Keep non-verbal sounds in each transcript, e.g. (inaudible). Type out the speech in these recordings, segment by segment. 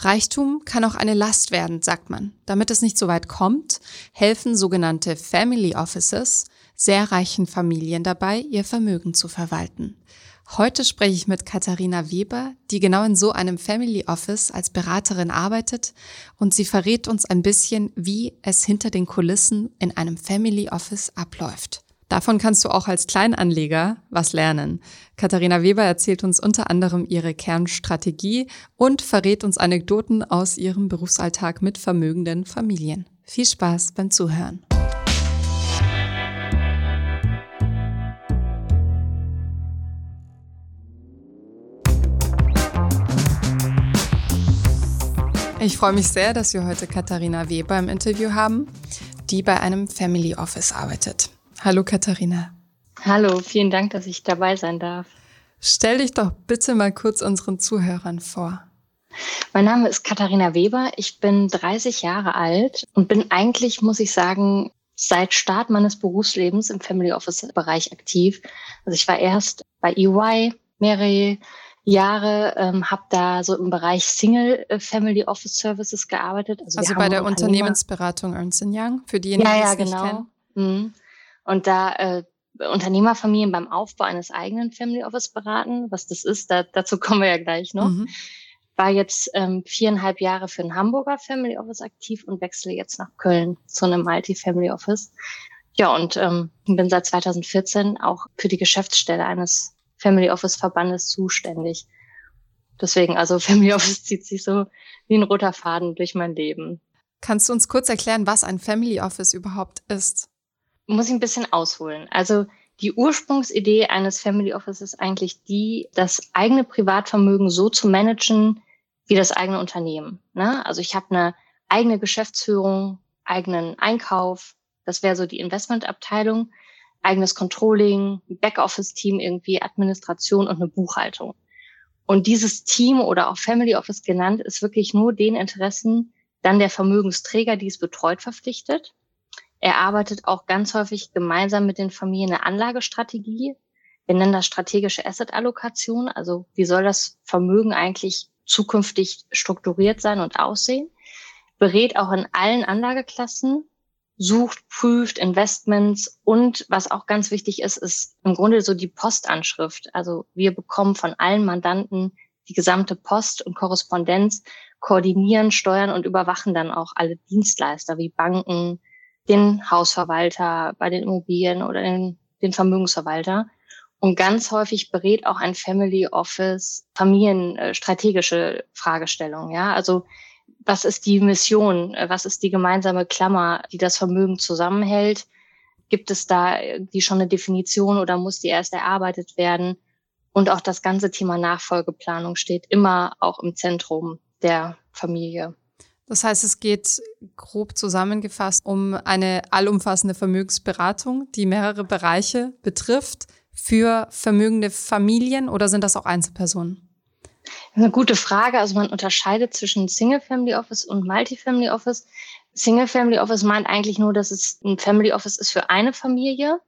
Reichtum kann auch eine Last werden, sagt man. Damit es nicht so weit kommt, helfen sogenannte Family Offices sehr reichen Familien dabei, ihr Vermögen zu verwalten. Heute spreche ich mit Katharina Weber, die genau in so einem Family Office als Beraterin arbeitet und sie verrät uns ein bisschen, wie es hinter den Kulissen in einem Family Office abläuft. Davon kannst du auch als Kleinanleger was lernen. Katharina Weber erzählt uns unter anderem ihre Kernstrategie und verrät uns Anekdoten aus ihrem Berufsalltag mit vermögenden Familien. Viel Spaß beim Zuhören. Ich freue mich sehr, dass wir heute Katharina Weber im Interview haben, die bei einem Family Office arbeitet. Hallo Katharina. Hallo, vielen Dank, dass ich dabei sein darf. Stell dich doch bitte mal kurz unseren Zuhörern vor. Mein Name ist Katharina Weber. Ich bin 30 Jahre alt und bin eigentlich, muss ich sagen, seit Start meines Berufslebens im Family Office Bereich aktiv. Also ich war erst bei EY mehrere Jahre, ähm, habe da so im Bereich Single äh, Family Office Services gearbeitet. Also, also bei der Unternehmensberatung Ernst Young, für diejenigen, ja, ja, die es genau. nicht kennen. Mhm. Und da äh, Unternehmerfamilien beim Aufbau eines eigenen Family Office beraten, was das ist, da, dazu kommen wir ja gleich noch. Mhm. War jetzt ähm, viereinhalb Jahre für ein Hamburger Family Office aktiv und wechsle jetzt nach Köln zu einem Multi-Family Office. Ja, und ähm, bin seit 2014 auch für die Geschäftsstelle eines Family Office Verbandes zuständig. Deswegen, also (laughs) Family Office zieht sich so wie ein roter Faden durch mein Leben. Kannst du uns kurz erklären, was ein Family Office überhaupt ist? Muss ich ein bisschen ausholen. Also die Ursprungsidee eines Family Office ist eigentlich die, das eigene Privatvermögen so zu managen wie das eigene Unternehmen. Ne? Also ich habe eine eigene Geschäftsführung, eigenen Einkauf. Das wäre so die Investmentabteilung eigenes Controlling, Backoffice-Team irgendwie, Administration und eine Buchhaltung. Und dieses Team oder auch Family Office genannt ist wirklich nur den Interessen dann der Vermögensträger, die es betreut, verpflichtet. Er arbeitet auch ganz häufig gemeinsam mit den Familien eine Anlagestrategie. Wir nennen das strategische Asset-Allokation. Also wie soll das Vermögen eigentlich zukünftig strukturiert sein und aussehen? Berät auch in allen Anlageklassen sucht, prüft Investments und was auch ganz wichtig ist, ist im Grunde so die Postanschrift. Also wir bekommen von allen Mandanten die gesamte Post und Korrespondenz, koordinieren, steuern und überwachen dann auch alle Dienstleister wie Banken, den Hausverwalter bei den Immobilien oder den, den Vermögensverwalter. Und ganz häufig berät auch ein Family Office familienstrategische Fragestellungen. Ja, also was ist die Mission, äh, was ist die gemeinsame Klammer, die das Vermögen zusammenhält? Gibt es da die schon eine Definition oder muss die erst erarbeitet werden? Und auch das ganze Thema Nachfolgeplanung steht immer auch im Zentrum der Familie. Das heißt, es geht grob zusammengefasst um eine allumfassende Vermögensberatung, die mehrere Bereiche betrifft für vermögende Familien oder sind das auch Einzelpersonen? Eine gute Frage. Also man unterscheidet zwischen Single Family Office und Multi-Family Office. Single Family Office meint eigentlich nur, dass es ein Family Office ist für eine Familie.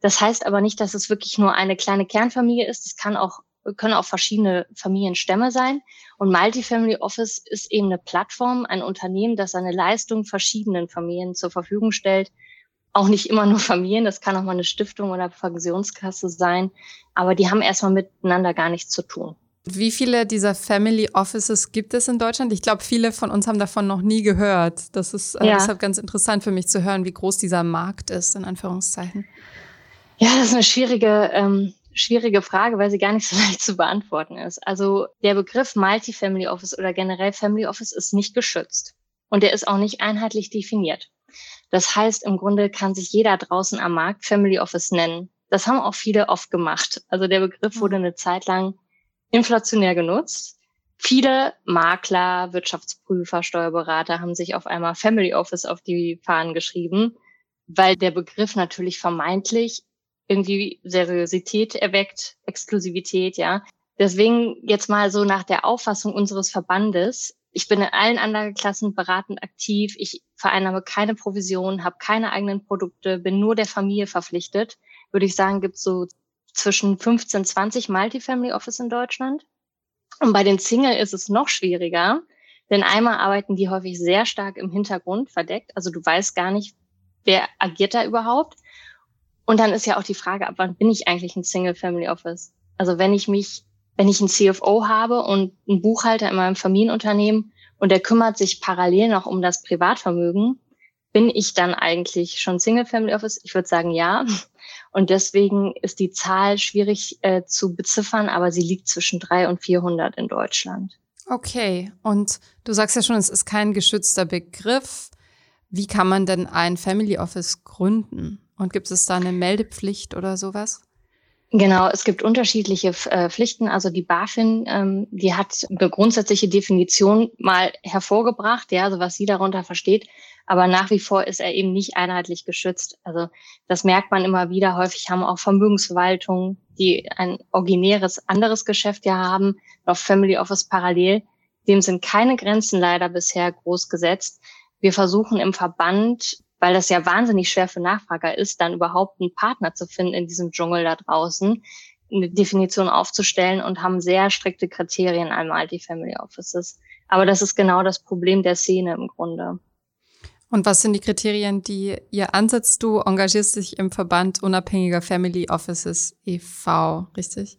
Das heißt aber nicht, dass es wirklich nur eine kleine Kernfamilie ist. Es kann auch, können auch verschiedene Familienstämme sein. Und Multi-Family Office ist eben eine Plattform, ein Unternehmen, das seine Leistung verschiedenen Familien zur Verfügung stellt. Auch nicht immer nur Familien, das kann auch mal eine Stiftung oder Pensionskasse sein. Aber die haben erstmal miteinander gar nichts zu tun. Wie viele dieser Family Offices gibt es in Deutschland? Ich glaube, viele von uns haben davon noch nie gehört. Das ist äh, ja. deshalb ganz interessant für mich zu hören, wie groß dieser Markt ist, in Anführungszeichen. Ja, das ist eine schwierige, ähm, schwierige Frage, weil sie gar nicht so (laughs) leicht zu beantworten ist. Also der Begriff Multi-Family Office oder generell Family Office ist nicht geschützt und der ist auch nicht einheitlich definiert. Das heißt, im Grunde kann sich jeder draußen am Markt Family Office nennen. Das haben auch viele oft gemacht. Also der Begriff wurde eine Zeit lang inflationär genutzt. Viele Makler, Wirtschaftsprüfer, Steuerberater haben sich auf einmal Family Office auf die Fahnen geschrieben, weil der Begriff natürlich vermeintlich irgendwie Seriosität erweckt, Exklusivität, ja. Deswegen jetzt mal so nach der Auffassung unseres Verbandes. Ich bin in allen Anlageklassen beratend aktiv. Ich vereinnahme keine Provision, habe keine eigenen Produkte, bin nur der Familie verpflichtet. Würde ich sagen, gibt es so zwischen 15, 20 Multifamily Office in Deutschland. Und bei den Single ist es noch schwieriger. Denn einmal arbeiten die häufig sehr stark im Hintergrund verdeckt. Also du weißt gar nicht, wer agiert da überhaupt. Und dann ist ja auch die Frage, ab wann bin ich eigentlich ein Single Family Office? Also wenn ich mich, wenn ich einen CFO habe und einen Buchhalter in meinem Familienunternehmen und der kümmert sich parallel noch um das Privatvermögen, bin ich dann eigentlich schon Single Family Office? Ich würde sagen, ja. Und deswegen ist die Zahl schwierig äh, zu beziffern, aber sie liegt zwischen drei und 400 in Deutschland. Okay. Und du sagst ja schon, es ist kein geschützter Begriff. Wie kann man denn ein Family Office gründen? Und gibt es da eine Meldepflicht oder sowas? Genau, es gibt unterschiedliche äh, Pflichten. Also die BaFin, ähm, die hat eine grundsätzliche Definition mal hervorgebracht, ja, also was sie darunter versteht. Aber nach wie vor ist er eben nicht einheitlich geschützt. Also das merkt man immer wieder. Häufig haben auch Vermögensverwaltungen, die ein originäres anderes Geschäft ja haben, noch Family Office parallel. Dem sind keine Grenzen leider bisher groß gesetzt. Wir versuchen im Verband weil das ja wahnsinnig schwer für Nachfrager ist, dann überhaupt einen Partner zu finden in diesem Dschungel da draußen, eine Definition aufzustellen und haben sehr strikte Kriterien einmal die Family Offices. Aber das ist genau das Problem der Szene im Grunde. Und was sind die Kriterien, die ihr ansetzt? Du engagierst dich im Verband unabhängiger Family Offices e.V., richtig?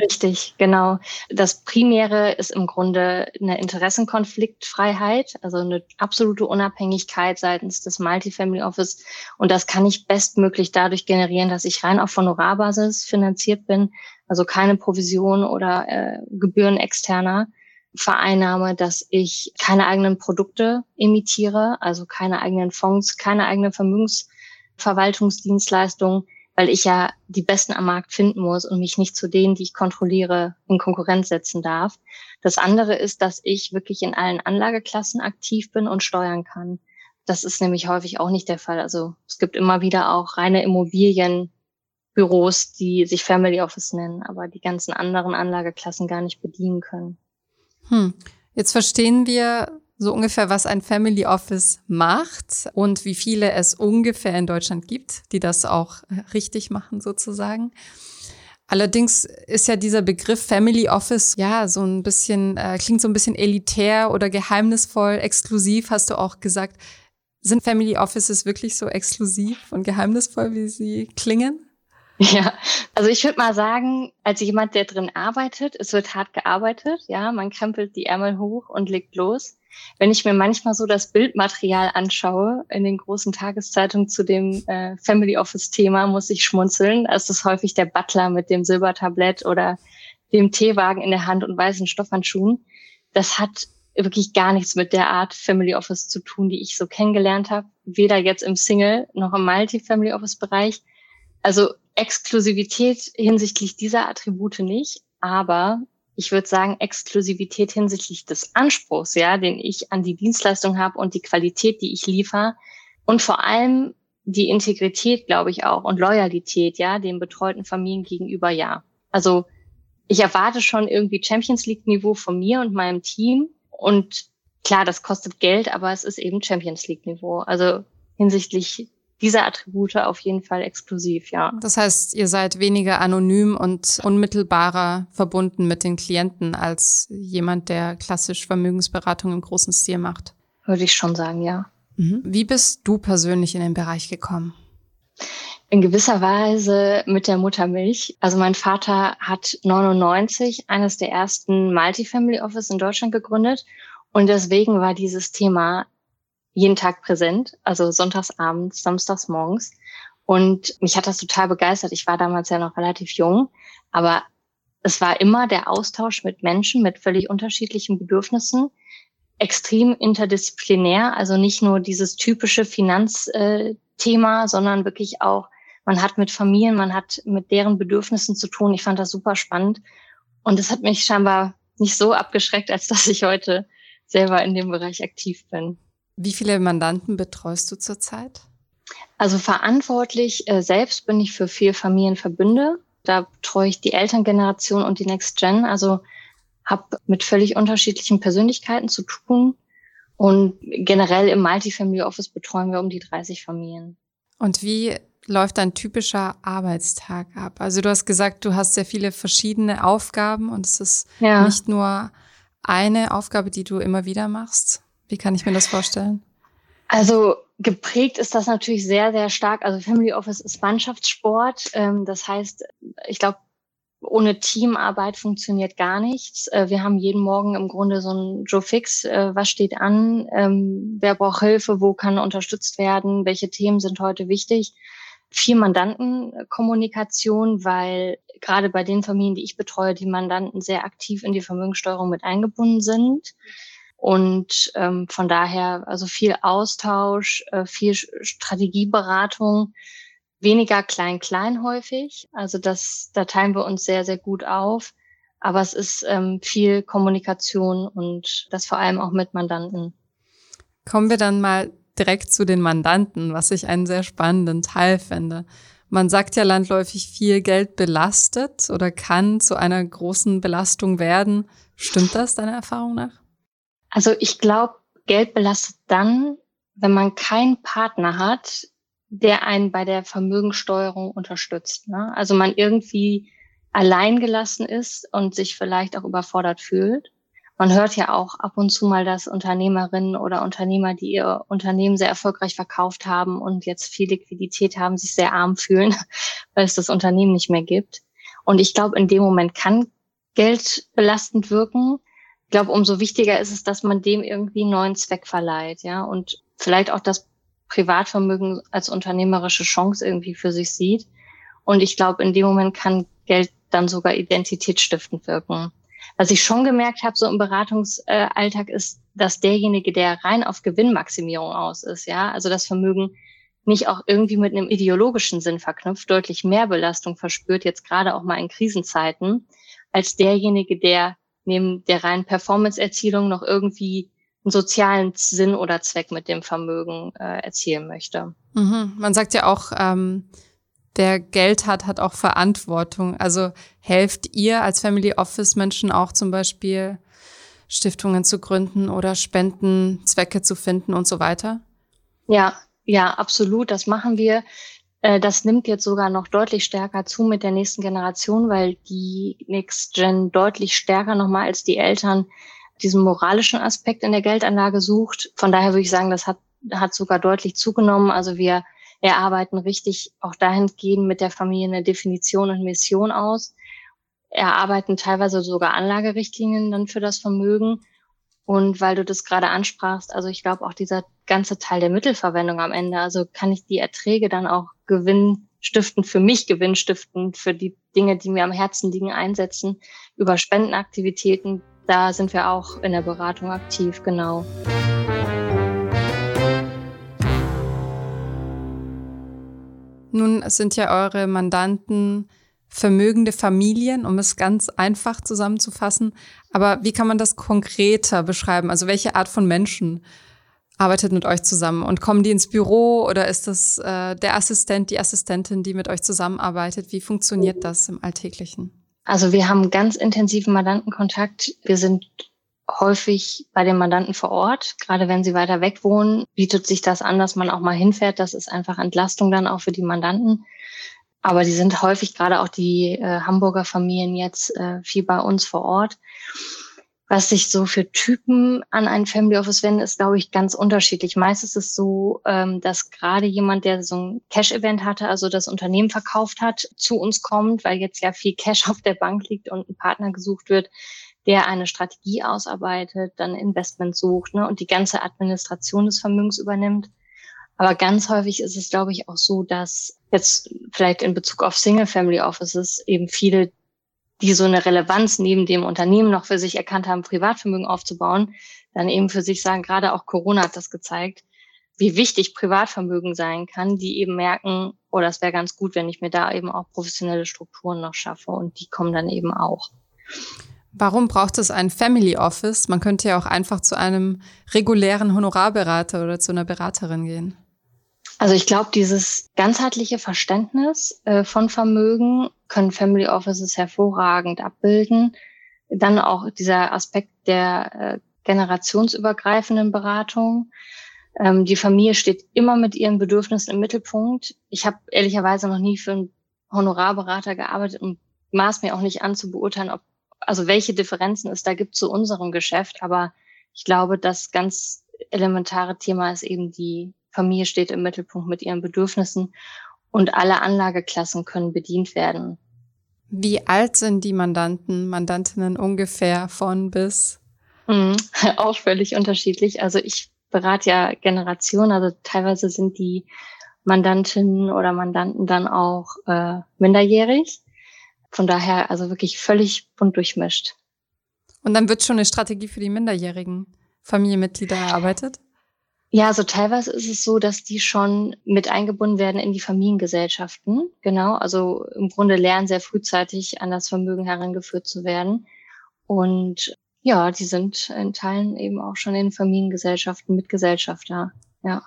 Richtig, genau. Das Primäre ist im Grunde eine Interessenkonfliktfreiheit, also eine absolute Unabhängigkeit seitens des Multifamily Office. Und das kann ich bestmöglich dadurch generieren, dass ich rein auf Honorarbasis finanziert bin, also keine Provision oder äh, Gebühren externer vereinnahme, dass ich keine eigenen Produkte imitiere, also keine eigenen Fonds, keine eigene Vermögensverwaltungsdienstleistungen weil ich ja die Besten am Markt finden muss und mich nicht zu denen, die ich kontrolliere, in Konkurrenz setzen darf. Das andere ist, dass ich wirklich in allen Anlageklassen aktiv bin und steuern kann. Das ist nämlich häufig auch nicht der Fall. Also es gibt immer wieder auch reine Immobilienbüros, die sich Family Office nennen, aber die ganzen anderen Anlageklassen gar nicht bedienen können. Hm. Jetzt verstehen wir so ungefähr, was ein Family Office macht und wie viele es ungefähr in Deutschland gibt, die das auch äh, richtig machen sozusagen. Allerdings ist ja dieser Begriff Family Office ja so ein bisschen, äh, klingt so ein bisschen elitär oder geheimnisvoll, exklusiv, hast du auch gesagt. Sind Family Offices wirklich so exklusiv und geheimnisvoll, wie sie klingen? (laughs) Ja, also ich würde mal sagen, als jemand, der drin arbeitet, es wird hart gearbeitet, ja, man krempelt die Ärmel hoch und legt los. Wenn ich mir manchmal so das Bildmaterial anschaue in den großen Tageszeitungen zu dem äh, Family Office Thema, muss ich schmunzeln. Es ist häufig der Butler mit dem Silbertablett oder dem Teewagen in der Hand und weißen Stoffhandschuhen. Das hat wirklich gar nichts mit der Art Family Office zu tun, die ich so kennengelernt habe. Weder jetzt im Single noch im Multi-Family Office Bereich. Also Exklusivität hinsichtlich dieser Attribute nicht, aber ich würde sagen, Exklusivität hinsichtlich des Anspruchs, ja, den ich an die Dienstleistung habe und die Qualität, die ich liefere und vor allem die Integrität, glaube ich auch und Loyalität, ja, den betreuten Familien gegenüber, ja. Also ich erwarte schon irgendwie Champions League Niveau von mir und meinem Team und klar, das kostet Geld, aber es ist eben Champions League Niveau. Also hinsichtlich diese Attribute auf jeden Fall exklusiv, ja. Das heißt, ihr seid weniger anonym und unmittelbarer verbunden mit den Klienten als jemand, der klassisch Vermögensberatung im großen Stil macht. Würde ich schon sagen, ja. Mhm. Wie bist du persönlich in den Bereich gekommen? In gewisser Weise mit der Muttermilch. Also mein Vater hat 99 eines der ersten Multifamily Office in Deutschland gegründet und deswegen war dieses Thema jeden Tag präsent, also sonntags abends, samstags morgens. Und mich hat das total begeistert. Ich war damals ja noch relativ jung, aber es war immer der Austausch mit Menschen mit völlig unterschiedlichen Bedürfnissen, extrem interdisziplinär, also nicht nur dieses typische Finanzthema, sondern wirklich auch, man hat mit Familien, man hat mit deren Bedürfnissen zu tun. Ich fand das super spannend. Und es hat mich scheinbar nicht so abgeschreckt, als dass ich heute selber in dem Bereich aktiv bin. Wie viele Mandanten betreust du zurzeit? Also verantwortlich äh, selbst bin ich für vier Familienverbünde. Da betreue ich die Elterngeneration und die Next Gen. Also habe mit völlig unterschiedlichen Persönlichkeiten zu tun. Und generell im Multifamily Office betreuen wir um die 30 Familien. Und wie läuft ein typischer Arbeitstag ab? Also du hast gesagt, du hast sehr viele verschiedene Aufgaben und es ist ja. nicht nur eine Aufgabe, die du immer wieder machst? Wie kann ich mir das vorstellen? Also geprägt ist das natürlich sehr, sehr stark. Also Family Office ist Mannschaftssport. Ähm, das heißt, ich glaube, ohne Teamarbeit funktioniert gar nichts. Äh, wir haben jeden Morgen im Grunde so ein Joe Fix. Äh, was steht an? Ähm, wer braucht Hilfe? Wo kann unterstützt werden? Welche Themen sind heute wichtig? Viel Mandantenkommunikation, weil gerade bei den Familien, die ich betreue, die Mandanten sehr aktiv in die Vermögenssteuerung mit eingebunden sind. Und ähm, von daher also viel Austausch, äh, viel Strategieberatung, weniger klein-klein häufig. Also das, da teilen wir uns sehr, sehr gut auf. Aber es ist ähm, viel Kommunikation und das vor allem auch mit Mandanten. Kommen wir dann mal direkt zu den Mandanten, was ich einen sehr spannenden Teil finde. Man sagt ja landläufig, viel Geld belastet oder kann zu einer großen Belastung werden. Stimmt das deiner Erfahrung nach? Also ich glaube, Geld belastet dann, wenn man keinen Partner hat, der einen bei der Vermögenssteuerung unterstützt. Ne? Also man irgendwie allein gelassen ist und sich vielleicht auch überfordert fühlt. Man hört ja auch ab und zu mal, dass Unternehmerinnen oder Unternehmer, die ihr Unternehmen sehr erfolgreich verkauft haben und jetzt viel Liquidität haben, sich sehr arm fühlen, (laughs) weil es das Unternehmen nicht mehr gibt. Und ich glaube, in dem Moment kann Geld belastend wirken glaube, umso wichtiger ist es, dass man dem irgendwie einen neuen Zweck verleiht, ja, und vielleicht auch das Privatvermögen als unternehmerische Chance irgendwie für sich sieht. Und ich glaube, in dem Moment kann Geld dann sogar identitätsstiftend wirken. Was ich schon gemerkt habe, so im Beratungsalltag, ist, dass derjenige, der rein auf Gewinnmaximierung aus ist, ja, also das Vermögen nicht auch irgendwie mit einem ideologischen Sinn verknüpft, deutlich mehr Belastung verspürt, jetzt gerade auch mal in Krisenzeiten, als derjenige, der neben der reinen Performance-Erzielung noch irgendwie einen sozialen Sinn oder Zweck mit dem Vermögen äh, erzielen möchte. Mhm. Man sagt ja auch, ähm, der Geld hat, hat auch Verantwortung. Also helft ihr als Family Office Menschen auch zum Beispiel Stiftungen zu gründen oder Spendenzwecke zu finden und so weiter? Ja, ja, absolut. Das machen wir. Äh, das nimmt jetzt sogar noch deutlich stärker zu mit der nächsten Generation, weil die Next Gen deutlich stärker nochmal als die Eltern diesen moralischen Aspekt in der Geldanlage sucht. Von daher würde ich sagen, das hat, hat sogar deutlich zugenommen. Also wir erarbeiten richtig auch dahingehend mit der Familie eine Definition und Mission aus, erarbeiten teilweise sogar Anlagerichtlinien dann für das Vermögen und weil du das gerade ansprachst, also ich glaube auch dieser ganze Teil der Mittelverwendung am Ende, also kann ich die Erträge dann auch gewinnstiftend für mich, gewinnstiftend für die Dinge, die mir am Herzen liegen, einsetzen, über Spendenaktivitäten. Da sind wir auch in der Beratung aktiv, genau. Nun sind ja eure Mandanten vermögende Familien, um es ganz einfach zusammenzufassen. Aber wie kann man das konkreter beschreiben? Also welche Art von Menschen arbeitet mit euch zusammen? Und kommen die ins Büro oder ist das äh, der Assistent, die Assistentin, die mit euch zusammenarbeitet? Wie funktioniert das im Alltäglichen? Also wir haben ganz intensiven Mandantenkontakt. Wir sind häufig bei den Mandanten vor Ort. Gerade wenn sie weiter weg wohnen, bietet sich das an, dass man auch mal hinfährt. Das ist einfach Entlastung dann auch für die Mandanten. Aber die sind häufig gerade auch die äh, Hamburger Familien jetzt äh, viel bei uns vor Ort. Was sich so für Typen an ein Family Office wenden, ist, glaube ich, ganz unterschiedlich. Meist ist es so, ähm, dass gerade jemand, der so ein Cash-Event hatte, also das Unternehmen verkauft hat, zu uns kommt, weil jetzt ja viel Cash (laughs) auf der Bank liegt und ein Partner gesucht wird, der eine Strategie ausarbeitet, dann Investment sucht ne, und die ganze Administration des Vermögens übernimmt. Aber ganz häufig ist es, glaube ich, auch so, dass jetzt vielleicht in Bezug auf Single-Family Offices eben viele, die so eine Relevanz neben dem Unternehmen noch für sich erkannt haben, Privatvermögen aufzubauen, dann eben für sich sagen, gerade auch Corona hat das gezeigt, wie wichtig Privatvermögen sein kann, die eben merken, oh, das wäre ganz gut, wenn ich mir da eben auch professionelle Strukturen noch schaffe und die kommen dann eben auch. Warum braucht es ein Family Office? Man könnte ja auch einfach zu einem regulären Honorarberater oder zu einer Beraterin gehen. Also ich glaube, dieses ganzheitliche Verständnis äh, von Vermögen können Family Offices hervorragend abbilden. Dann auch dieser Aspekt der äh, generationsübergreifenden Beratung. Ähm, die Familie steht immer mit ihren Bedürfnissen im Mittelpunkt. Ich habe ehrlicherweise noch nie für einen Honorarberater gearbeitet und maß mir auch nicht an zu beurteilen, ob also welche Differenzen es da gibt zu unserem Geschäft. Aber ich glaube, das ganz elementare Thema ist eben die Familie steht im Mittelpunkt mit ihren Bedürfnissen und alle Anlageklassen können bedient werden. Wie alt sind die Mandanten, Mandantinnen ungefähr von bis? Mhm, (laughs) auch völlig unterschiedlich. Also ich berate ja Generationen, also teilweise sind die Mandantinnen oder Mandanten dann auch äh, minderjährig. Von daher also wirklich völlig bunt durchmischt. Und dann wird schon eine Strategie für die minderjährigen Familienmitglieder erarbeitet? Ja, also teilweise ist es so, dass die schon mit eingebunden werden in die Familiengesellschaften. Genau, also im Grunde lernen sehr frühzeitig an das Vermögen herangeführt zu werden. Und ja, die sind in Teilen eben auch schon in Familiengesellschaften Mitgesellschafter. Ja.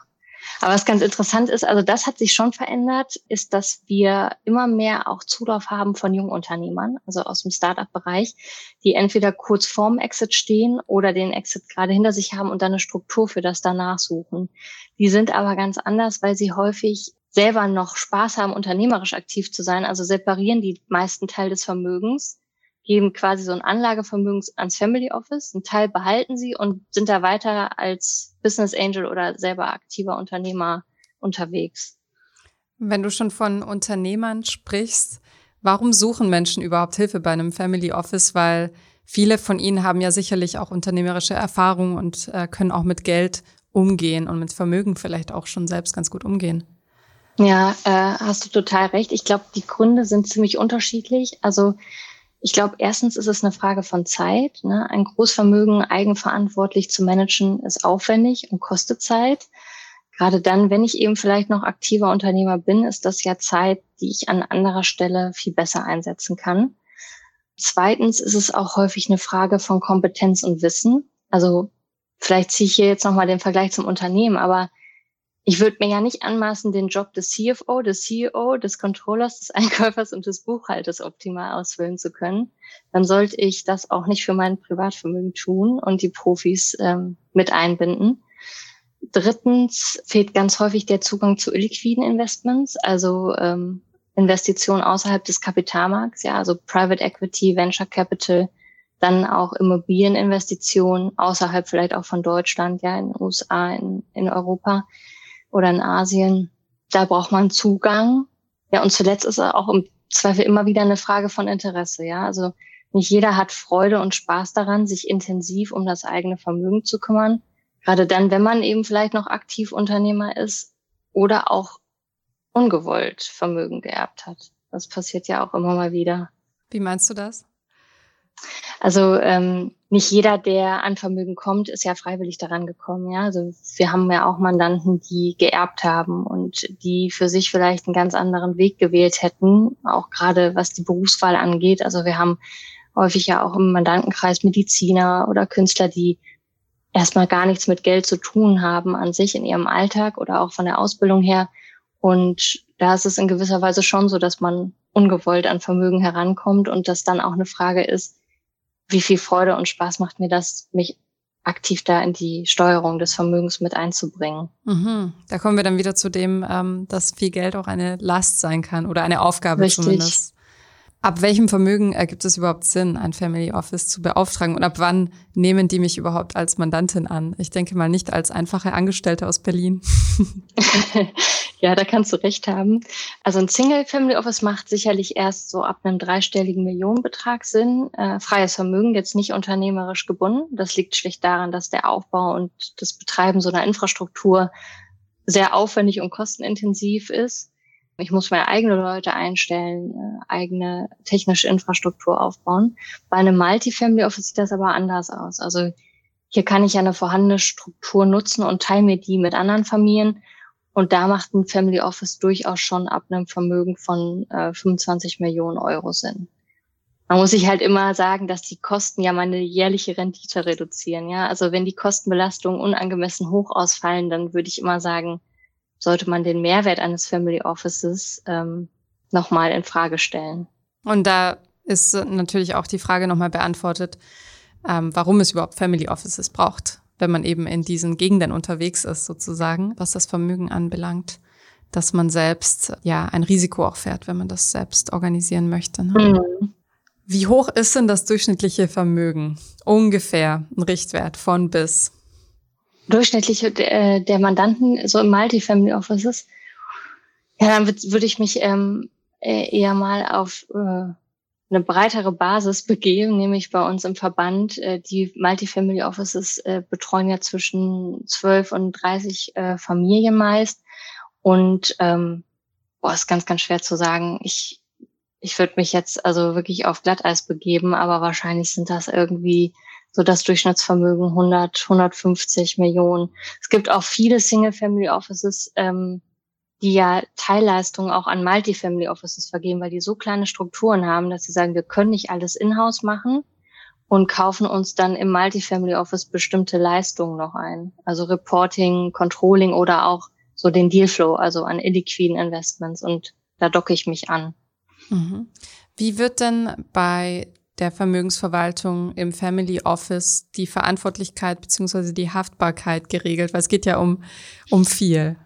Aber was ganz interessant ist, also das hat sich schon verändert, ist, dass wir immer mehr auch Zulauf haben von Jungunternehmern, also aus dem Startup-Bereich, die entweder kurz vorm Exit stehen oder den Exit gerade hinter sich haben und dann eine Struktur für das danach suchen. Die sind aber ganz anders, weil sie häufig selber noch Spaß haben, unternehmerisch aktiv zu sein, also separieren die meisten Teil des Vermögens geben quasi so ein Anlagevermögen ans Family Office, einen Teil behalten sie und sind da weiter als Business Angel oder selber aktiver Unternehmer unterwegs. Wenn du schon von Unternehmern sprichst, warum suchen Menschen überhaupt Hilfe bei einem Family Office? Weil viele von ihnen haben ja sicherlich auch unternehmerische Erfahrung und äh, können auch mit Geld umgehen und mit Vermögen vielleicht auch schon selbst ganz gut umgehen. Ja, äh, hast du total recht. Ich glaube, die Gründe sind ziemlich unterschiedlich. Also ich glaube, erstens ist es eine Frage von Zeit. Ne? Ein Großvermögen eigenverantwortlich zu managen ist aufwendig und kostet Zeit. Gerade dann, wenn ich eben vielleicht noch aktiver Unternehmer bin, ist das ja Zeit, die ich an anderer Stelle viel besser einsetzen kann. Zweitens ist es auch häufig eine Frage von Kompetenz und Wissen. Also vielleicht ziehe ich hier jetzt nochmal den Vergleich zum Unternehmen, aber ich würde mir ja nicht anmaßen, den Job des CFO, des CEO, des Controllers, des (laughs) Einkäufers und des Buchhalters optimal ausfüllen zu können. Dann sollte ich das auch nicht für mein Privatvermögen tun und die Profis ähm, mit einbinden. Drittens fehlt ganz häufig der Zugang zu illiquiden Investments, also ähm, Investitionen außerhalb des Kapitalmarkts, ja, also Private Equity, Venture Capital, dann auch Immobilieninvestitionen außerhalb vielleicht auch von Deutschland, ja, in den USA, in, in Europa oder in Asien. Da braucht man Zugang. Ja, und zuletzt ist es auch im Zweifel immer wieder eine Frage von Interesse. Ja, also nicht jeder hat Freude und Spaß daran, sich intensiv um das eigene Vermögen zu kümmern. Gerade dann, wenn man eben vielleicht noch aktiv Unternehmer ist oder auch ungewollt Vermögen geerbt hat. Das passiert ja auch immer mal wieder. Wie meinst du das? Also ähm, nicht jeder, der an Vermögen kommt, ist ja freiwillig daran gekommen. Ja, also wir haben ja auch Mandanten, die geerbt haben und die für sich vielleicht einen ganz anderen Weg gewählt hätten, auch gerade was die Berufswahl angeht. Also wir haben häufig ja auch im Mandantenkreis Mediziner oder Künstler, die erstmal gar nichts mit Geld zu tun haben an sich in ihrem Alltag oder auch von der Ausbildung her. Und da ist es in gewisser Weise schon so, dass man ungewollt an Vermögen herankommt und das dann auch eine Frage ist, wie viel Freude und Spaß macht mir das, mich aktiv da in die Steuerung des Vermögens mit einzubringen. Mhm. Da kommen wir dann wieder zu dem, ähm, dass viel Geld auch eine Last sein kann oder eine Aufgabe Richtig. zumindest. Ab welchem Vermögen ergibt es überhaupt Sinn, ein Family Office zu beauftragen? Und ab wann nehmen die mich überhaupt als Mandantin an? Ich denke mal nicht als einfache Angestellte aus Berlin. (laughs) ja, da kannst du recht haben. Also ein Single Family Office macht sicherlich erst so ab einem dreistelligen Millionenbetrag Sinn. Äh, freies Vermögen jetzt nicht unternehmerisch gebunden. Das liegt schlicht daran, dass der Aufbau und das Betreiben so einer Infrastruktur sehr aufwendig und kostenintensiv ist. Ich muss meine eigene Leute einstellen, äh, eigene technische Infrastruktur aufbauen. Bei einem Multifamily Office sieht das aber anders aus. Also hier kann ich eine vorhandene Struktur nutzen und teile mir die mit anderen Familien. Und da macht ein Family Office durchaus schon ab einem Vermögen von äh, 25 Millionen Euro Sinn. Man muss sich halt immer sagen, dass die Kosten ja meine jährliche Rendite reduzieren. Ja, also wenn die Kostenbelastungen unangemessen hoch ausfallen, dann würde ich immer sagen, sollte man den Mehrwert eines Family Offices ähm, nochmal in Frage stellen. Und da ist natürlich auch die Frage nochmal beantwortet, ähm, warum es überhaupt Family Offices braucht, wenn man eben in diesen Gegenden unterwegs ist, sozusagen, was das Vermögen anbelangt, dass man selbst ja ein Risiko auch fährt, wenn man das selbst organisieren möchte. Ne? Mhm. Wie hoch ist denn das durchschnittliche Vermögen? Ungefähr ein Richtwert von bis. Durchschnittliche äh, der Mandanten, so im Multifamily Offices, ja, dann würde ich mich ähm, äh, eher mal auf äh, eine breitere Basis begeben, nämlich bei uns im Verband. Äh, die Multifamily Offices äh, betreuen ja zwischen 12 und 30 äh, Familien meist. Und ähm, boah, ist ganz, ganz schwer zu sagen. Ich, ich würde mich jetzt also wirklich auf Glatteis begeben, aber wahrscheinlich sind das irgendwie so das Durchschnittsvermögen 100, 150 Millionen. Es gibt auch viele Single-Family Offices, ähm, die ja Teilleistungen auch an Multifamily Offices vergeben, weil die so kleine Strukturen haben, dass sie sagen, wir können nicht alles in-house machen und kaufen uns dann im Multifamily Office bestimmte Leistungen noch ein. Also Reporting, Controlling oder auch so den Dealflow, also an illiquiden Investments und da docke ich mich an. Mhm. Wie wird denn bei der Vermögensverwaltung im Family Office die Verantwortlichkeit beziehungsweise die Haftbarkeit geregelt? Weil es geht ja um, um viel.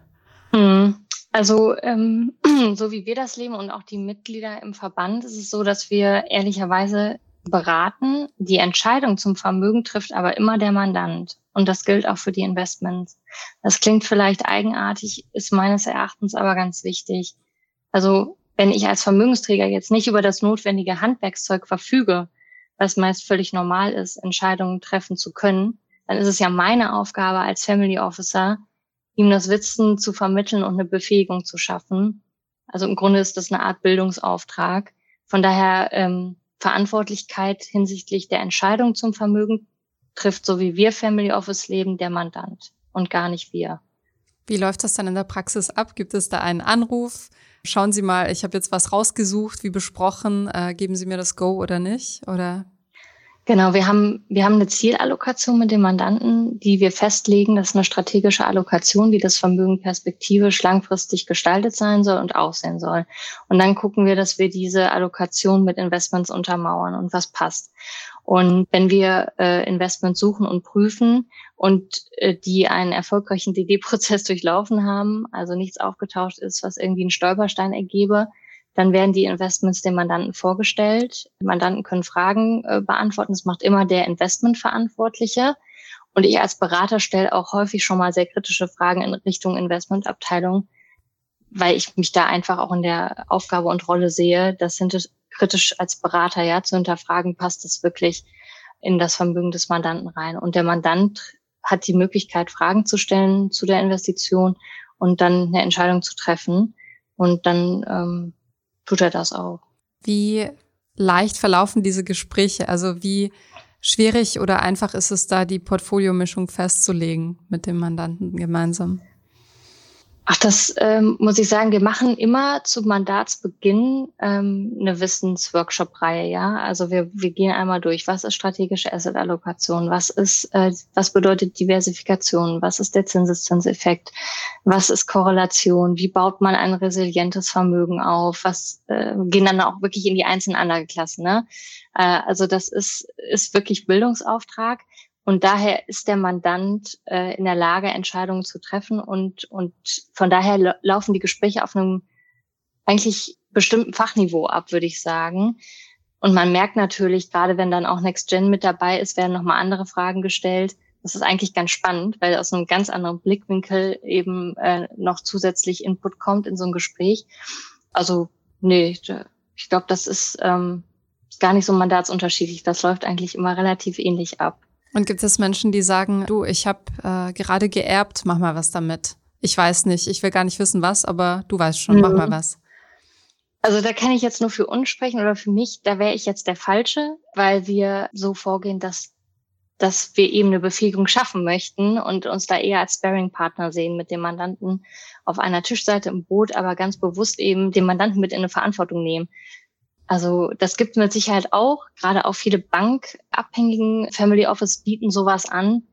Mhm. Also ähm, (clears throat) so wie wir das leben und auch die Mitglieder im Verband, ist es so, dass wir ehrlicherweise beraten. Die Entscheidung zum Vermögen trifft aber immer der Mandant. Und das gilt auch für die Investments. Das klingt vielleicht eigenartig, ist meines Erachtens aber ganz wichtig. Also wenn ich als Vermögensträger jetzt nicht über das notwendige Handwerkszeug verfüge, was meist völlig normal ist, Entscheidungen treffen zu können, dann ist es ja meine Aufgabe als Family Officer, ihm das Wissen zu vermitteln und eine Befähigung zu schaffen. Also im Grunde ist das eine Art Bildungsauftrag. Von daher ähm, Verantwortlichkeit hinsichtlich der Entscheidung zum Vermögen trifft, so wie wir Family Office leben, der Mandant und gar nicht wir. Wie läuft das dann in der Praxis ab? Gibt es da einen Anruf? Schauen Sie mal, ich habe jetzt was rausgesucht, wie besprochen. Äh, geben Sie mir das Go oder nicht? Oder Genau, wir haben, wir haben eine Zielallokation mit dem Mandanten, die wir festlegen. Das ist eine strategische Allokation, wie das Vermögen perspektivisch langfristig gestaltet sein soll und aussehen soll. Und dann gucken wir, dass wir diese Allokation mit Investments untermauern und was passt. Und wenn wir äh, Investments suchen und prüfen und äh, die einen erfolgreichen DD-Prozess (laughs) durchlaufen haben, also nichts aufgetauscht ist, was irgendwie einen Stolperstein ergebe, dann werden die Investments dem Mandanten vorgestellt. Die Mandanten können Fragen äh, beantworten. Das macht immer der Investmentverantwortliche. Und ich als Berater stelle auch häufig schon mal sehr kritische Fragen in Richtung Investmentabteilung, weil ich mich da einfach auch in der Aufgabe und Rolle sehe, das sind kritisch als Berater ja zu hinterfragen, passt das wirklich in das Vermögen des Mandanten rein. Und der Mandant hat die Möglichkeit, Fragen zu stellen zu der Investition und dann eine Entscheidung zu treffen. Und dann ähm, tut er das auch. Wie leicht verlaufen diese Gespräche? Also wie schwierig oder einfach ist es da, die Portfoliomischung festzulegen mit dem Mandanten gemeinsam? Ach, das ähm, muss ich sagen, wir machen immer zu Mandatsbeginn ähm, eine Wissensworkshop-Reihe, ja. Also wir, wir gehen einmal durch, was ist strategische Asset-Allokation, was ist, äh, was bedeutet Diversifikation, was ist der Zinseszinseffekt, was ist Korrelation, wie baut man ein resilientes Vermögen auf, was äh, gehen dann auch wirklich in die einzelnen Anlageklassen, ne? Äh, also das ist, ist wirklich Bildungsauftrag. Und daher ist der Mandant äh, in der Lage, Entscheidungen zu treffen und, und von daher laufen die Gespräche auf einem eigentlich bestimmten Fachniveau ab, würde ich sagen. Und man merkt natürlich, gerade wenn dann auch Next Gen mit dabei ist, werden nochmal andere Fragen gestellt. Das ist eigentlich ganz spannend, weil aus einem ganz anderen Blickwinkel eben äh, noch zusätzlich Input kommt in so ein Gespräch. Also, nee, ich glaube, das ist ähm, gar nicht so mandatsunterschiedlich. Das läuft eigentlich immer relativ ähnlich ab. Und gibt es Menschen, die sagen, du, ich habe äh, gerade geerbt, mach mal was damit. Ich weiß nicht, ich will gar nicht wissen was, aber du weißt schon, mhm. mach mal was. Also da kann ich jetzt nur für uns sprechen oder für mich, da wäre ich jetzt der Falsche, weil wir so vorgehen, dass, dass wir eben eine Befähigung schaffen möchten und uns da eher als Sparing-Partner sehen mit dem Mandanten auf einer Tischseite im Boot, aber ganz bewusst eben den Mandanten mit in eine Verantwortung nehmen. Also das gibt mit Sicherheit auch. Gerade auch viele bankabhängigen Family Office bieten sowas an.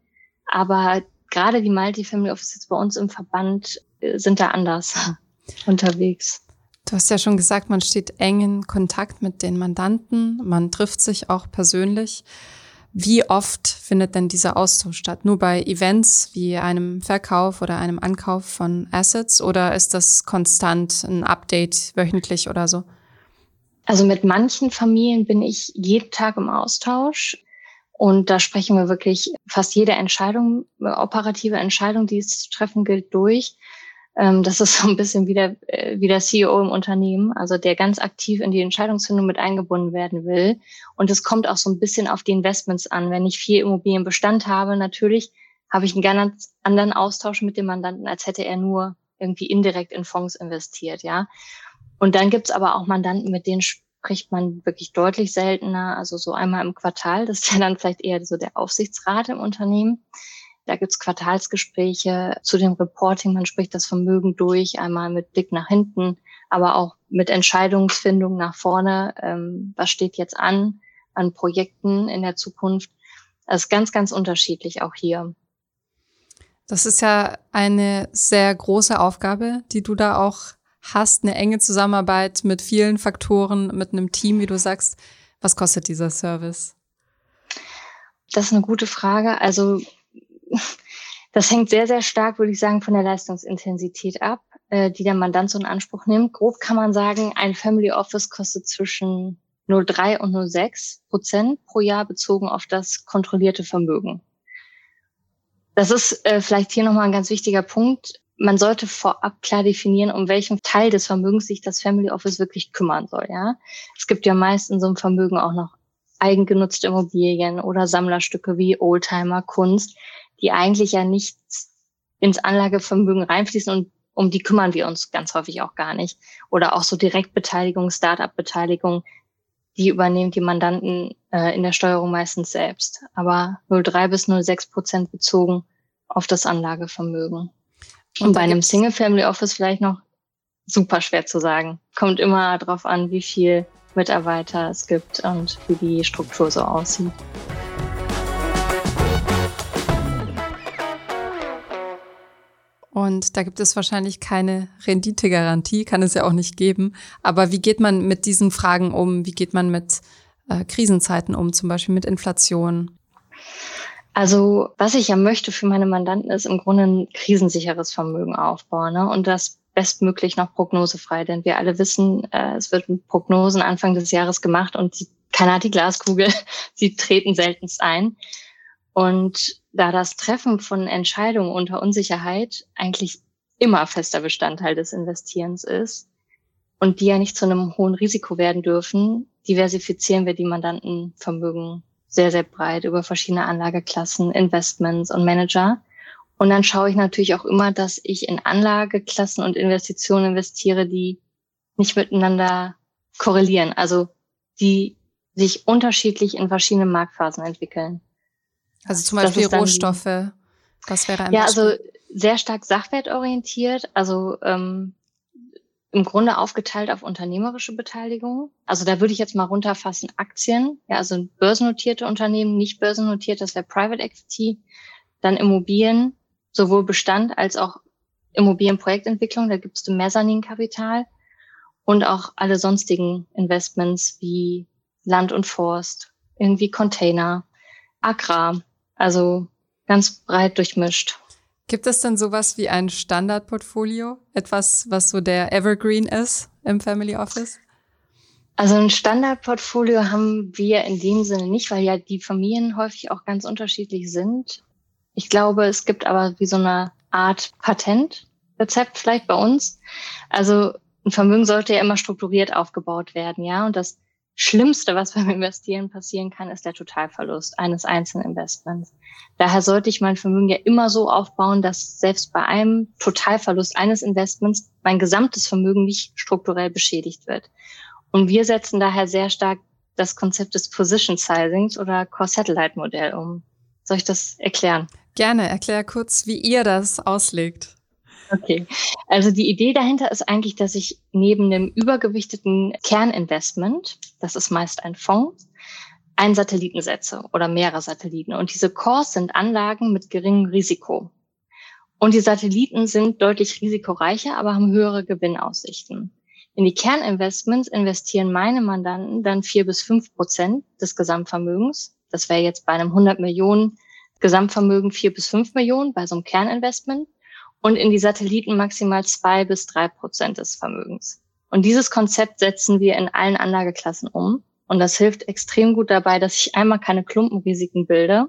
Aber gerade die Multi-Family Offices bei uns im Verband äh, sind da anders (laughs) unterwegs. Du hast ja schon gesagt, man steht eng in Kontakt mit den Mandanten, man trifft sich auch persönlich. Wie oft findet denn dieser Austausch statt? Nur bei Events wie einem Verkauf oder einem Ankauf von Assets oder ist das konstant ein Update wöchentlich oder so? Also mit manchen Familien bin ich jeden Tag im Austausch. Und da sprechen wir wirklich fast jede Entscheidung, operative Entscheidung, die es zu treffen gilt, durch. Ähm, das ist so ein bisschen wie der, äh, wie der CEO im Unternehmen, also der ganz aktiv in die Entscheidungsfindung mit eingebunden werden will. Und es kommt auch so ein bisschen auf die Investments an. Wenn ich vier Immobilienbestand habe, natürlich habe ich einen ganz anderen Austausch mit dem Mandanten, als hätte er nur irgendwie indirekt in Fonds investiert, ja. Und dann gibt's aber auch Mandanten, mit denen spricht man wirklich deutlich seltener, also so einmal im Quartal, das ist ja dann vielleicht eher so der Aufsichtsrat im Unternehmen. Da gibt's Quartalsgespräche zu dem Reporting. Man spricht das Vermögen durch, einmal mit Blick nach hinten, aber auch mit Entscheidungsfindung nach vorne. Ähm, was steht jetzt an an Projekten in der Zukunft? Das ist ganz, ganz unterschiedlich auch hier. Das ist ja eine sehr große Aufgabe, die du da auch hast, eine enge Zusammenarbeit mit vielen Faktoren, mit einem Team, wie du sagst. Was kostet dieser Service? Das ist eine gute Frage. Also das hängt sehr, sehr stark, würde ich sagen, von der Leistungsintensität ab, äh, die der Mandant so in Anspruch nimmt. Grob kann man sagen, ein Family Office kostet zwischen 0,3 und 0,6 Prozent pro Jahr bezogen auf das kontrollierte Vermögen. Das ist äh, vielleicht hier nochmal ein ganz wichtiger Punkt. Man sollte vorab klar definieren, um welchen Teil des Vermögens sich das Family Office wirklich kümmern soll. Ja, es gibt ja meist in so einem Vermögen auch noch eigengenutzte Immobilien oder Sammlerstücke wie Oldtimer, Kunst, die eigentlich ja nicht ins Anlagevermögen reinfließen und um die kümmern wir uns ganz häufig auch gar nicht. Oder auch so Direktbeteiligung, Start-up-Beteiligung, die übernehmen die Mandanten äh, in der Steuerung meistens selbst. Aber 0,3 bis 0,6 Prozent bezogen auf das Anlagevermögen. Und, und bei einem Single-Family Office vielleicht noch super schwer zu sagen. Kommt immer darauf an, wie viel Mitarbeiter es gibt und wie die Struktur so aussieht. Und da gibt es wahrscheinlich keine Renditegarantie, kann es ja auch nicht geben. Aber wie geht man mit diesen Fragen um? Wie geht man mit äh, Krisenzeiten um, zum Beispiel mit Inflation? Also was ich ja möchte für meine Mandanten ist im Grunde ein krisensicheres Vermögen aufbauen ne? und das bestmöglich noch prognosefrei. Denn wir alle wissen, äh, es wird Prognosen Anfang des Jahres gemacht und die, keiner hat die Glaskugel, (laughs) sie treten seltenst ein. Und da das Treffen von Entscheidungen unter Unsicherheit eigentlich immer fester Bestandteil des Investierens ist und die ja nicht zu einem hohen Risiko werden dürfen, diversifizieren wir die Mandantenvermögen sehr, sehr breit über verschiedene Anlageklassen, Investments und Manager. Und dann schaue ich natürlich auch immer, dass ich in Anlageklassen und Investitionen investiere, die nicht miteinander korrelieren, also die sich unterschiedlich in verschiedenen Marktphasen entwickeln. Also zum Beispiel Rohstoffe. Was wäre ein Ja, Beispiel? also sehr stark sachwertorientiert, also ähm, im Grunde aufgeteilt auf unternehmerische Beteiligung. Also da würde ich jetzt mal runterfassen Aktien, ja, also börsennotierte Unternehmen, nicht börsennotiert, das wäre Private Equity, dann Immobilien, sowohl Bestand als auch Immobilienprojektentwicklung, da gibt es Mezzaninkapital und auch alle sonstigen Investments wie Land und Forst, irgendwie Container, Agrar, also ganz breit durchmischt. Gibt es denn sowas wie ein Standardportfolio? Etwas, was so der Evergreen ist im Family Office? Also ein Standardportfolio haben wir in dem Sinne nicht, weil ja die Familien häufig auch ganz unterschiedlich sind. Ich glaube, es gibt aber wie so eine Art Patentrezept vielleicht bei uns. Also ein Vermögen sollte ja immer strukturiert aufgebaut werden, ja. Und das Schlimmste, was beim Investieren passieren kann, ist der Totalverlust eines einzelnen Investments. Daher sollte ich mein Vermögen ja immer so aufbauen, dass selbst bei einem Totalverlust eines Investments mein gesamtes Vermögen nicht strukturell beschädigt wird. Und wir setzen daher sehr stark das Konzept des Position Sizings oder Core Satellite Modell um. Soll ich das erklären? Gerne, erklär kurz, wie ihr das auslegt. Okay, also die Idee dahinter ist eigentlich, dass ich neben dem übergewichteten Kerninvestment, das ist meist ein Fonds, einen Satelliten setze oder mehrere Satelliten. Und diese Cores sind Anlagen mit geringem Risiko. Und die Satelliten sind deutlich risikoreicher, aber haben höhere Gewinnaussichten. In die Kerninvestments investieren meine Mandanten dann vier bis fünf Prozent des Gesamtvermögens. Das wäre jetzt bei einem 100 Millionen Gesamtvermögen vier bis fünf Millionen bei so einem Kerninvestment und in die Satelliten maximal zwei bis drei Prozent des Vermögens. Und dieses Konzept setzen wir in allen Anlageklassen um. Und das hilft extrem gut dabei, dass ich einmal keine Klumpenrisiken bilde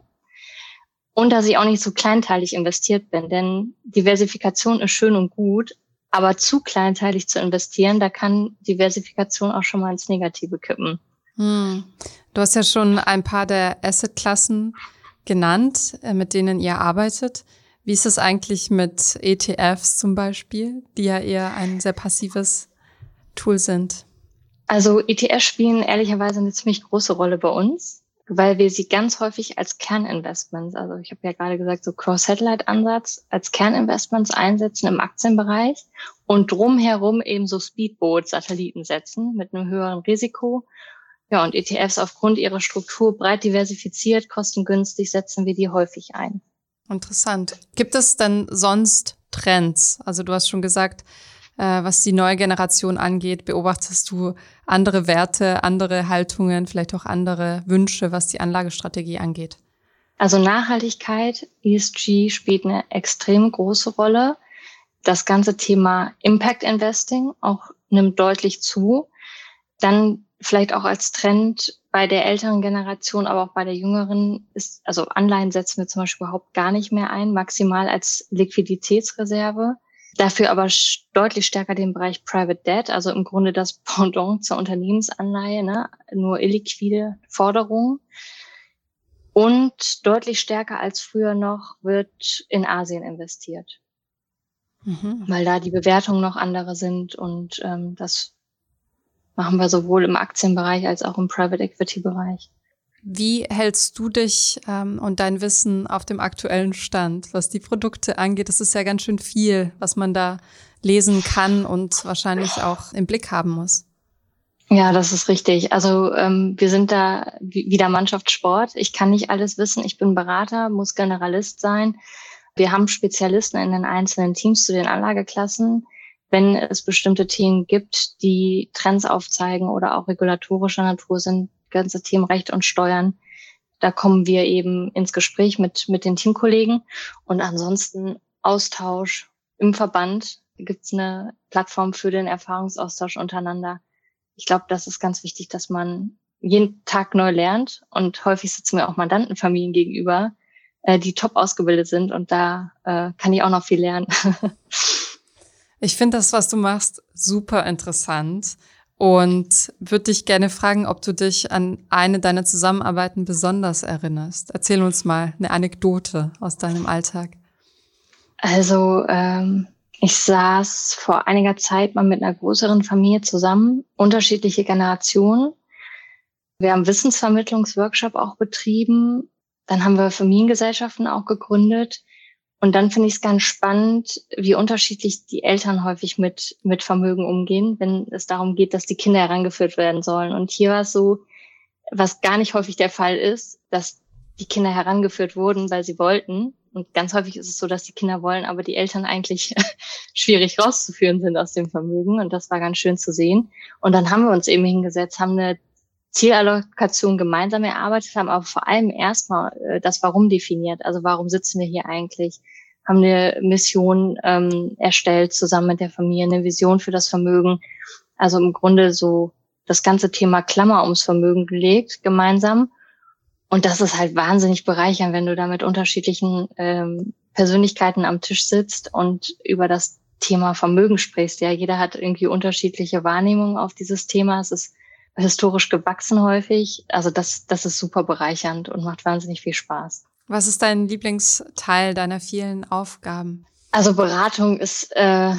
und dass ich auch nicht so kleinteilig investiert bin. Denn Diversifikation ist schön und gut, aber zu kleinteilig zu investieren, da kann Diversifikation auch schon mal ins Negative kippen. Hm. Du hast ja schon ein paar der Assetklassen genannt, äh, mit denen ihr arbeitet. Wie ist es eigentlich mit ETFs zum Beispiel, die ja eher ein sehr passives Tool sind? Also ETFs spielen ehrlicherweise eine ziemlich große Rolle bei uns, weil wir sie ganz häufig als Kerninvestments, also ich habe ja gerade gesagt, so Cross-Satellite-Ansatz, als Kerninvestments einsetzen im Aktienbereich und drumherum eben so Speedboat-Satelliten setzen mit einem höheren Risiko. Ja, und ETFs aufgrund ihrer Struktur breit diversifiziert, kostengünstig setzen wir die häufig ein. Interessant. Gibt es denn sonst Trends? Also du hast schon gesagt, äh, was die neue Generation angeht, beobachtest du andere Werte, andere Haltungen, vielleicht auch andere Wünsche, was die Anlagestrategie angeht? Also Nachhaltigkeit, ESG spielt eine extrem große Rolle. Das ganze Thema Impact Investing auch nimmt deutlich zu. Dann vielleicht auch als Trend bei der älteren Generation, aber auch bei der jüngeren ist, also Anleihen setzen wir zum Beispiel überhaupt gar nicht mehr ein, maximal als Liquiditätsreserve. Dafür aber deutlich stärker den Bereich Private Debt, also im Grunde das (laughs) Pendant zur Unternehmensanleihe, ne? nur illiquide Forderungen. Und deutlich stärker als früher noch wird in Asien investiert, mhm. weil da die Bewertungen noch andere sind und ähm, das machen wir sowohl im Aktienbereich als auch im Private Equity Bereich. Wie hältst du dich ähm, und dein Wissen auf dem aktuellen Stand, was die Produkte angeht? Das ist ja ganz schön viel, was man da lesen kann und wahrscheinlich auch im Blick haben muss. Ja, das ist richtig. Also ähm, wir sind da wieder Mannschaftssport. Ich kann nicht alles wissen. Ich bin Berater, muss Generalist sein. Wir haben Spezialisten in den einzelnen Teams zu den Anlageklassen. Wenn es bestimmte Themen gibt, die Trends aufzeigen oder auch regulatorischer Natur sind, ganze Themen Recht und Steuern. Da kommen wir eben ins Gespräch mit, mit den Teamkollegen. Und ansonsten Austausch im Verband gibt es eine Plattform für den Erfahrungsaustausch untereinander. Ich glaube, das ist ganz wichtig, dass man jeden Tag neu lernt. Und häufig sitzen wir auch Mandantenfamilien gegenüber, äh, die top ausgebildet sind. Und da äh, kann ich auch noch viel lernen. (laughs) ich finde das, was du machst, super interessant und würde dich gerne fragen, ob du dich an eine deiner Zusammenarbeiten besonders erinnerst. Erzähl uns mal eine Anekdote aus deinem Alltag. Also ähm, ich saß vor einiger Zeit mal mit einer größeren Familie zusammen, unterschiedliche Generationen. Wir haben Wissensvermittlungsworkshop auch betrieben. Dann haben wir Familiengesellschaften auch gegründet. Und dann finde ich es ganz spannend, wie unterschiedlich die Eltern häufig mit, mit Vermögen umgehen, wenn es darum geht, dass die Kinder herangeführt werden sollen. Und hier war es so, was gar nicht häufig der Fall ist, dass die Kinder herangeführt wurden, weil sie wollten. Und ganz häufig ist es so, dass die Kinder wollen, aber die Eltern eigentlich (laughs) schwierig rauszuführen sind aus dem Vermögen. Und das war ganz schön zu sehen. Und dann haben wir uns eben hingesetzt, haben eine Zielallokation gemeinsam erarbeitet haben, aber vor allem erstmal äh, das Warum definiert. Also warum sitzen wir hier eigentlich? Haben eine Mission ähm, erstellt, zusammen mit der Familie, eine Vision für das Vermögen. Also im Grunde so das ganze Thema Klammer ums Vermögen gelegt, gemeinsam. Und das ist halt wahnsinnig bereichernd, wenn du da mit unterschiedlichen ähm, Persönlichkeiten am Tisch sitzt und über das Thema Vermögen sprichst. Ja, jeder hat irgendwie unterschiedliche Wahrnehmungen auf dieses Thema. Es ist historisch gewachsen häufig. Also das, das ist super bereichernd und macht wahnsinnig viel Spaß. Was ist dein Lieblingsteil deiner vielen Aufgaben? Also Beratung ist, äh,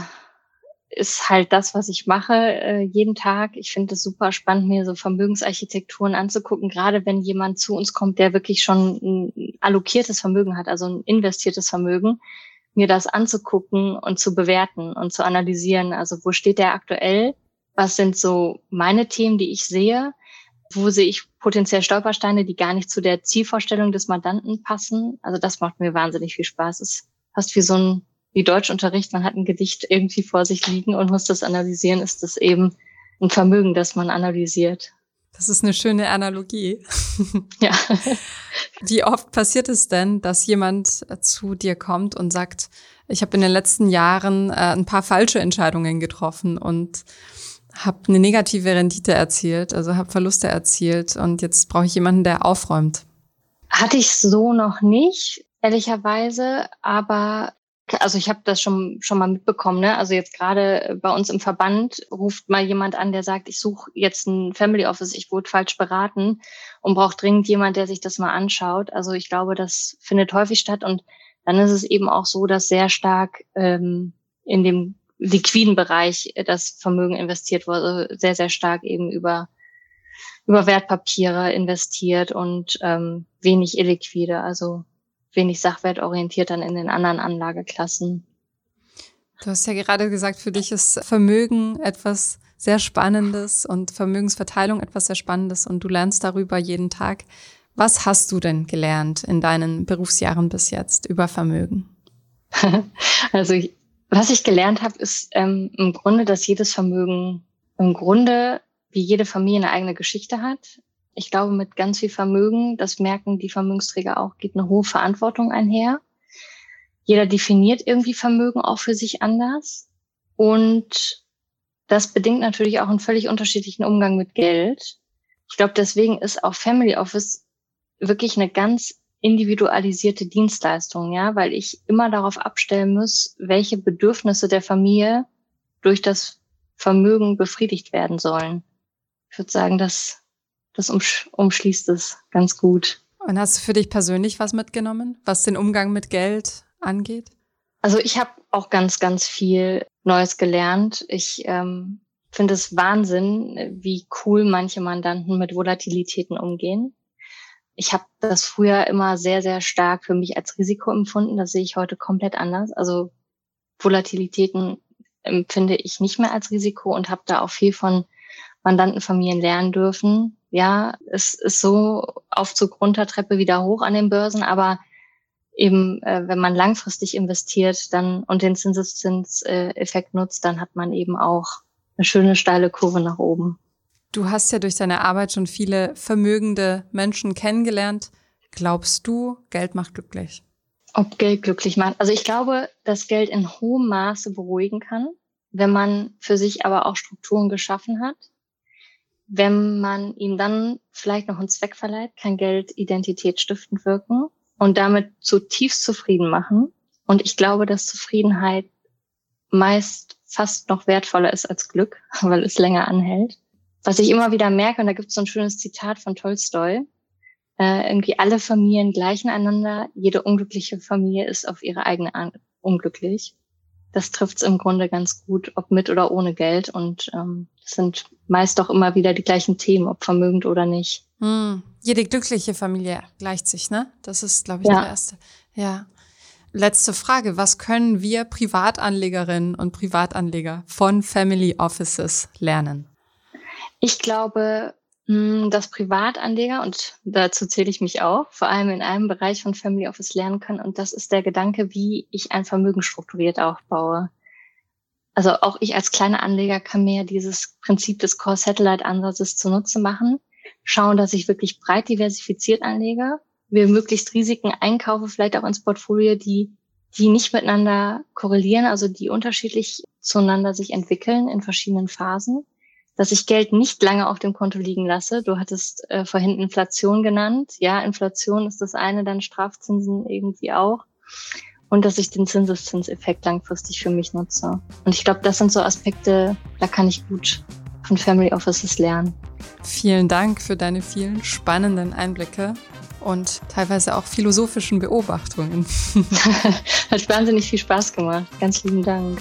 ist halt das, was ich mache äh, jeden Tag. Ich finde es super spannend, mir so Vermögensarchitekturen anzugucken, gerade wenn jemand zu uns kommt, der wirklich schon ein allokiertes Vermögen hat, also ein investiertes Vermögen, mir das anzugucken und zu bewerten und zu analysieren. Also wo steht der aktuell? Was sind so meine Themen, die ich sehe, wo sehe ich potenziell Stolpersteine, die gar nicht zu der Zielvorstellung des Mandanten passen. Also das macht mir wahnsinnig viel Spaß. Es ist fast wie so ein wie Deutschunterricht, man hat ein Gedicht irgendwie vor sich liegen und muss das analysieren, ist das eben ein Vermögen, das man analysiert. Das ist eine schöne Analogie. (laughs) Ja. Wie oft passiert es denn, dass jemand zu dir kommt und sagt, ich habe in den letzten Jahren äh, ein paar falsche Entscheidungen getroffen und habe eine negative Rendite erzielt, also habe Verluste erzielt und jetzt brauche ich jemanden, der aufräumt. Hatte ich so noch nicht, ehrlicherweise, aber also ich habe das schon schon mal mitbekommen, ne? Also jetzt gerade bei uns im Verband ruft mal jemand an, der sagt, ich suche jetzt ein Family Office, ich wurde falsch beraten und brauche dringend jemand, der sich das mal anschaut. Also ich glaube, das findet häufig statt und dann ist es eben auch so, dass sehr stark ähm, in dem liquiden Bereich das Vermögen investiert wurde, sehr, sehr stark eben über, über Wertpapiere investiert und ähm, wenig illiquide, also wenig sachwertorientiert dann in den anderen Anlageklassen. Du hast ja gerade gesagt, für dich ist Vermögen etwas sehr Spannendes und Vermögensverteilung etwas sehr Spannendes und du lernst darüber jeden Tag. Was hast du denn gelernt in deinen Berufsjahren bis jetzt über Vermögen? (laughs) Also ich, was ich gelernt habe, ist ähm, im Grunde, dass jedes Vermögen im Grunde wie jede Familie eine eigene Geschichte hat. Ich glaube, mit ganz viel Vermögen, das merken die Vermögensträger auch, geht eine hohe Verantwortung einher. Jeder definiert irgendwie Vermögen auch für sich anders. Und das bedingt natürlich auch einen völlig unterschiedlichen Umgang mit Geld. Ich glaube, deswegen ist auch Family Office wirklich eine ganz individualisierte Dienstleistung, ja, weil ich immer darauf abstellen muss, welche Bedürfnisse der Familie durch das Vermögen befriedigt werden sollen. Ich würde sagen, das, das umschließt es ganz gut. Und hast du für dich persönlich was mitgenommen, was den Umgang mit Geld angeht? Also ich habe auch ganz, ganz viel Neues gelernt. Ich ähm, finde es Wahnsinn, wie cool manche Mandanten mit Volatilitäten umgehen. Ich habe das früher immer sehr, sehr stark für mich als Risiko empfunden. Das sehe ich heute komplett anders. Also Volatilitäten empfinde ich nicht mehr als Risiko und habe da auch viel von Mandantenfamilien lernen dürfen. Ja, es ist so Aufzug runter, Treppe wieder hoch an den Börsen, aber eben, äh, wenn man langfristig investiert dann und den Zinseszinseffekt nutzt, dann hat man eben auch eine schöne steile Kurve nach oben. Du hast ja durch deine Arbeit schon viele vermögende Menschen kennengelernt. Glaubst du, Geld macht glücklich? Ob Geld glücklich macht? Also ich glaube, dass Geld in hohem Maße beruhigen kann, wenn man für sich aber auch Strukturen geschaffen hat. Wenn man ihm dann vielleicht noch einen Zweck verleiht, kann Geld identitätsstiftend wirken und damit zutiefst zufrieden machen. Und ich glaube, dass Zufriedenheit meist fast noch wertvoller ist als Glück, (laughs) weil es länger anhält was ich immer wieder merke, und da gibt es so ein schönes Zitat von Tolstoi, äh, irgendwie alle Familien gleichen einander, jede unglückliche Familie ist auf ihre eigene Art unglücklich. Das trifft es im Grunde ganz gut, ob mit oder ohne Geld. Und ähm, das sind meist doch immer wieder die gleichen Themen, ob vermögend oder nicht. Hm. Jede glückliche Familie gleicht sich, ne? Das ist, glaube ich, ja. der erste. Ja. Letzte Frage. Was können wir Privatanlegerinnen und Privatanleger von Family Offices lernen? Ich glaube, hm, dass Privatanleger, und dazu zähle ich mich auch, vor allem in einem Bereich von Family Office lernen können. Und das ist der Gedanke, wie ich ein Vermögen strukturiert aufbaue. Also auch ich als kleiner Anleger kann mir dieses Prinzip des Core-Satellite-Ansatzes zunutze machen, schauen, dass ich wirklich breit diversifiziert anlege, wir möglichst Risiken einkaufe, vielleicht auch ins Portfolio, die, die nicht miteinander korrelieren, also die unterschiedlich zueinander sich entwickeln in verschiedenen Phasen dass ich Geld nicht lange auf dem Konto liegen lasse. Du hattest äh, vorhin Inflation genannt. Ja, Inflation ist das eine, dann Strafzinsen irgendwie auch. Und dass ich den Zinseszinseffekt langfristig für mich nutze. Und ich glaube, das sind so Aspekte, da kann ich gut von Family Offices lernen. Vielen Dank für deine vielen spannenden Einblicke und teilweise auch philosophischen Beobachtungen. (laughs) Hat wahnsinnig viel Spaß gemacht. Ganz lieben Dank.